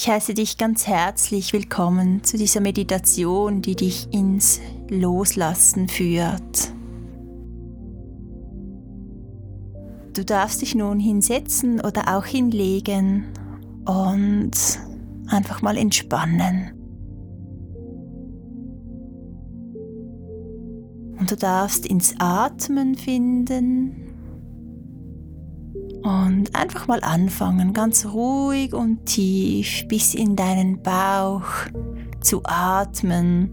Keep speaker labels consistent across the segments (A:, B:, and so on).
A: Ich heiße dich ganz herzlich willkommen zu dieser Meditation, die dich ins Loslassen führt. Du darfst dich nun hinsetzen oder auch hinlegen und einfach mal entspannen. Und du darfst ins Atmen finden und einfach mal anfangen, ganz ruhig und tief bis in deinen Bauch zu atmen,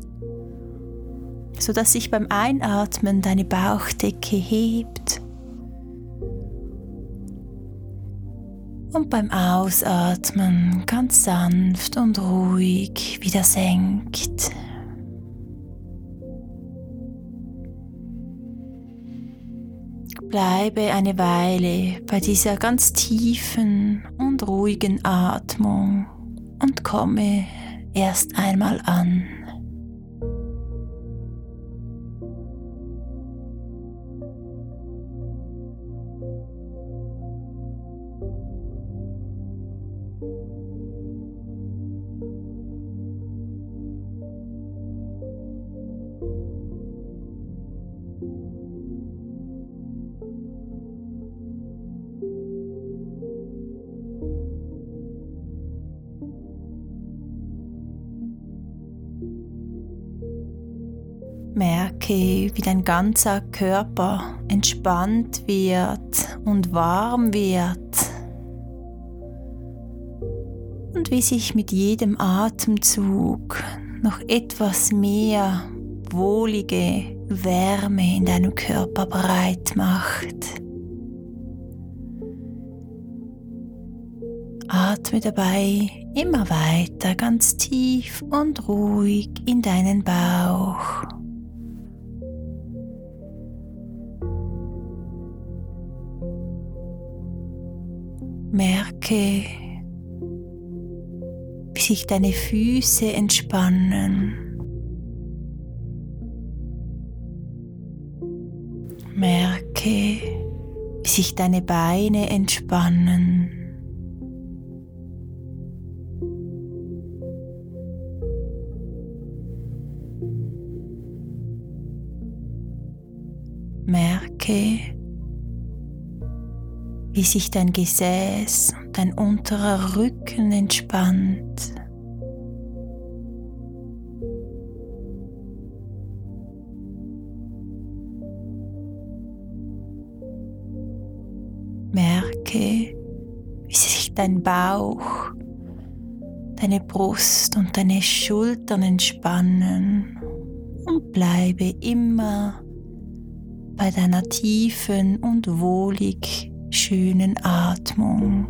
A: sodass sich beim Einatmen deine Bauchdecke hebt und beim Ausatmen ganz sanft und ruhig wieder senkt. Bleibe eine Weile bei dieser ganz tiefen und ruhigen Atmung und komme erst einmal an. Merke, wie dein ganzer Körper entspannt wird und warm wird und wie sich mit jedem Atemzug noch etwas mehr wohlige Wärme in deinem Körper breit macht. Atme dabei immer weiter ganz tief und ruhig in deinen Bauch. Merke, wie sich deine Füße entspannen. Merke, wie sich deine Beine entspannen. Merke, wie sich dein Gesäß und dein unterer Rücken entspannt. Merke, wie sich dein Bauch, deine Brust und deine Schultern entspannen und bleibe immer bei deiner tiefen und wohlig schönen Atmung.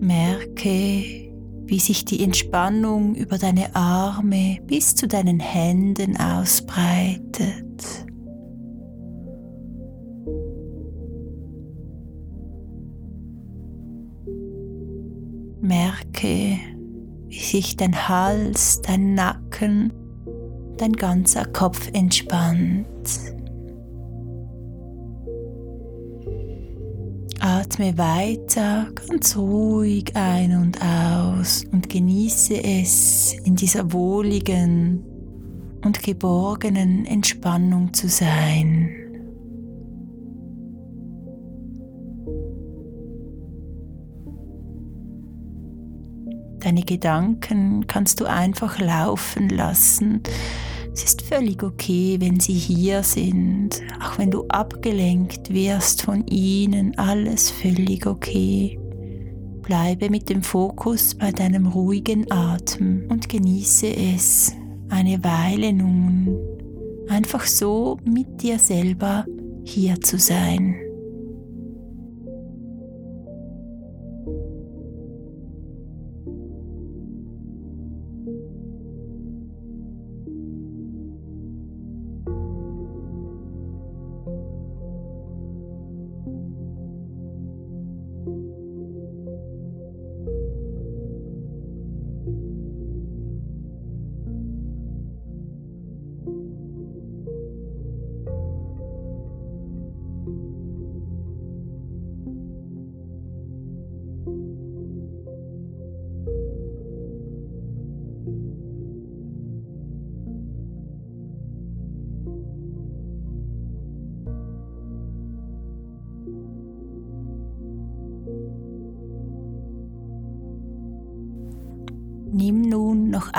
A: Merke, wie sich die Entspannung über deine Arme bis zu deinen Händen ausbreitet. Sich dein Hals, dein Nacken, dein ganzer Kopf entspannt. Atme weiter ganz ruhig ein und aus und genieße es, in dieser wohligen und geborgenen Entspannung zu sein. Deine Gedanken kannst du einfach laufen lassen. Es ist völlig okay, wenn sie hier sind, auch wenn du abgelenkt wirst von ihnen, alles völlig okay. Bleibe mit dem Fokus bei deinem ruhigen Atem und genieße es eine Weile nun, einfach so mit dir selber hier zu sein.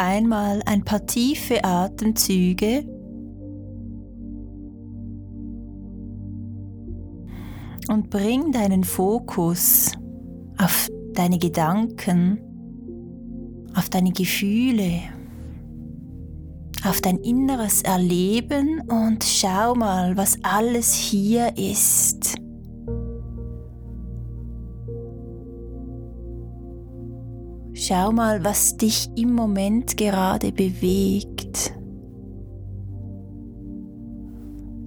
A: Einmal ein paar tiefe Atemzüge. Und bring deinen Fokus auf deine Gedanken, auf deine Gefühle, auf dein inneres Erleben und schau mal, was alles hier ist. Schau mal, was dich im Moment gerade bewegt.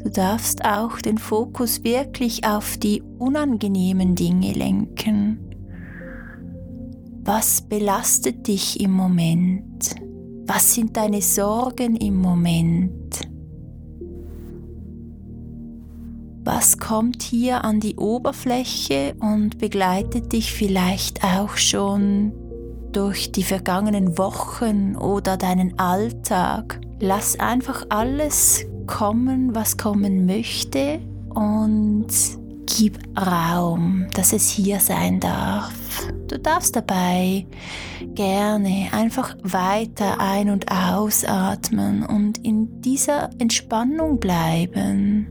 A: Du darfst auch den Fokus wirklich auf die unangenehmen Dinge lenken. Was belastet dich im Moment? Was sind deine Sorgen im Moment? Was kommt hier an die Oberfläche und begleitet dich vielleicht auch schon durch die vergangenen Wochen oder deinen Alltag? Lass einfach alles kommen, was kommen möchte und gib Raum, dass es hier sein darf. Du darfst dabei gerne einfach weiter ein- und ausatmen und in dieser Entspannung bleiben.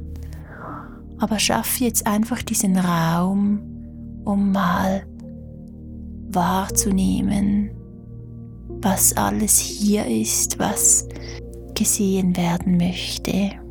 A: Aber schaff jetzt einfach diesen Raum, um mal wahrzunehmen, was alles hier ist, was gesehen werden möchte.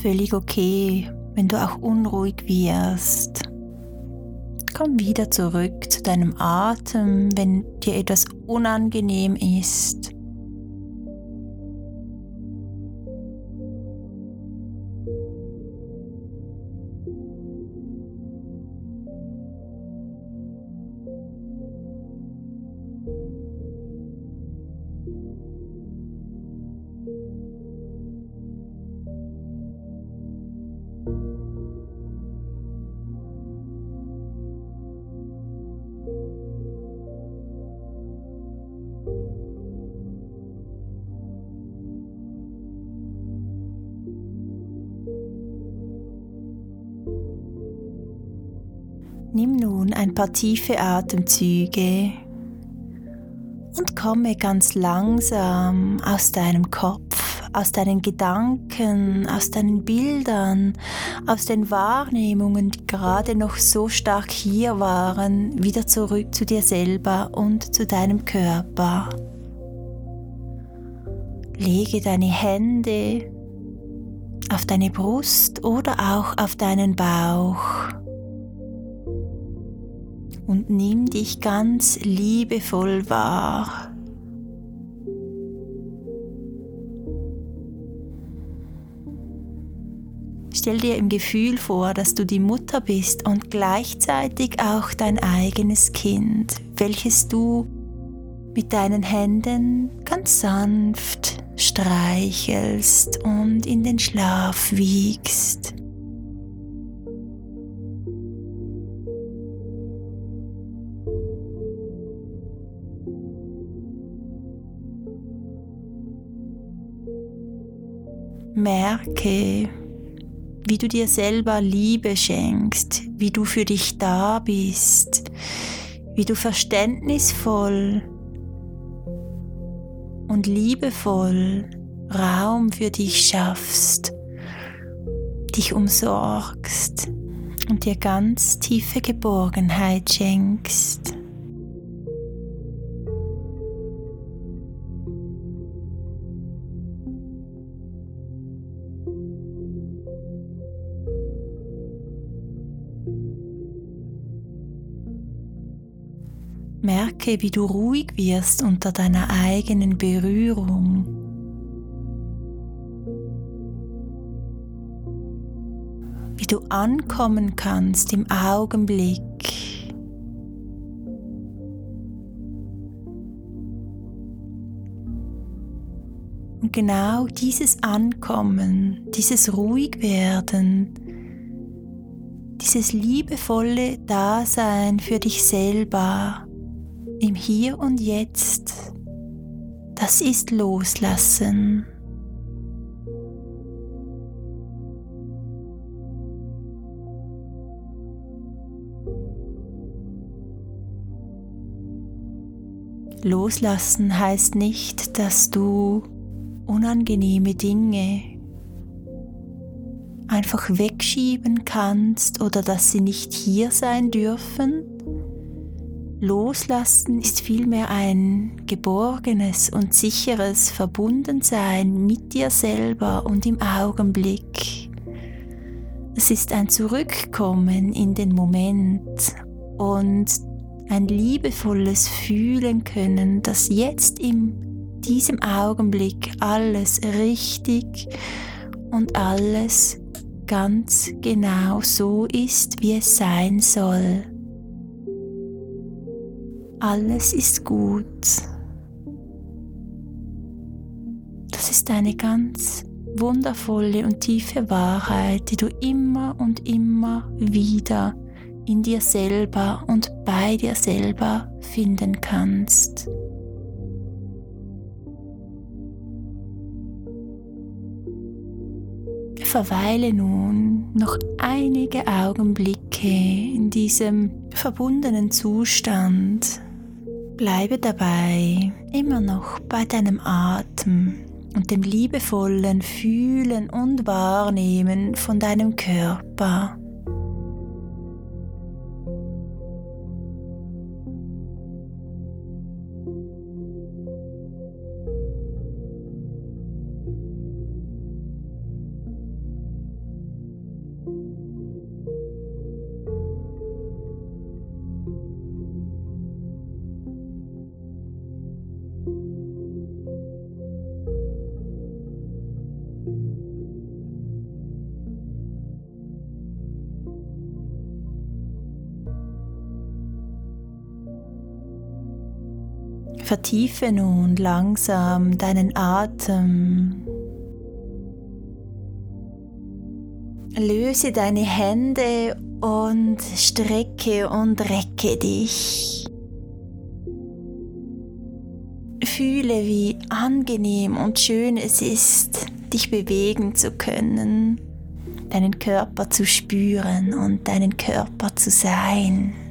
A: Völlig okay, wenn du auch unruhig wirst. Komm wieder zurück zu deinem Atem, wenn dir etwas unangenehm ist. Nimm nun ein paar tiefe Atemzüge und komme ganz langsam aus deinem Kopf, aus deinen Gedanken, aus deinen Bildern, aus den Wahrnehmungen, die gerade noch so stark hier waren, wieder zurück zu dir selber und zu deinem Körper. Lege deine Hände auf deine Brust oder auch auf deinen Bauch und nimm dich ganz liebevoll wahr. Stell dir im Gefühl vor, dass du die Mutter bist und gleichzeitig auch dein eigenes Kind, welches du mit deinen Händen ganz sanft streichelst und in den Schlaf wiegst. Merke, wie du dir selber Liebe schenkst, wie du für dich da bist, wie du verständnisvoll und liebevoll Raum für dich schaffst, dich umsorgst und dir ganz tiefe Geborgenheit schenkst. Merke, wie du ruhig wirst unter deiner eigenen Berührung. Wie du ankommen kannst im Augenblick. Und genau dieses Ankommen, dieses Ruhigwerden, dieses liebevolle Dasein für dich selber im Hier und Jetzt, das ist Loslassen. Loslassen heißt nicht, dass du unangenehme Dinge einfach wegschieben kannst oder dass sie nicht hier sein dürfen. Loslassen ist vielmehr ein geborgenes und sicheres Verbundensein mit dir selber und im Augenblick. Es ist ein Zurückkommen in den Moment und ein liebevolles Fühlen können, dass jetzt in diesem Augenblick alles richtig und alles ganz genau so ist, wie es sein soll. Alles ist gut. Das ist eine ganz wundervolle und tiefe Wahrheit, die du immer und immer wieder in dir selber und bei dir selber finden kannst. verweile nun noch einige Augenblicke in diesem verbundenen Zustand. Bleibe dabei immer noch bei deinem Atem und dem liebevollen Fühlen und Wahrnehmen von deinem Körper. Vertiefe nun langsam deinen Atem. Löse deine Hände und strecke und recke dich. Fühle, wie angenehm und schön es ist, dich bewegen zu können, deinen Körper zu spüren und deinen Körper zu sein.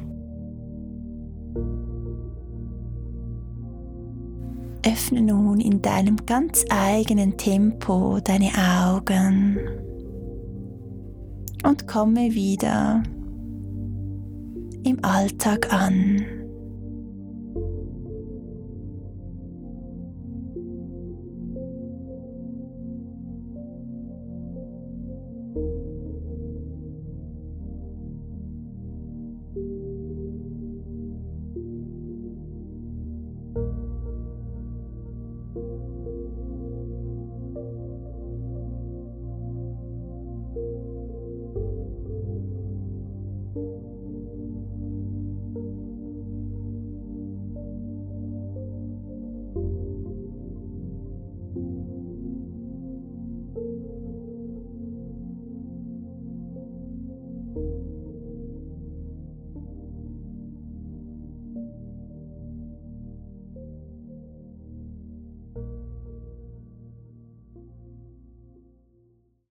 A: Öffne nun in deinem ganz eigenen Tempo deine Augen und komme wieder im Alltag an.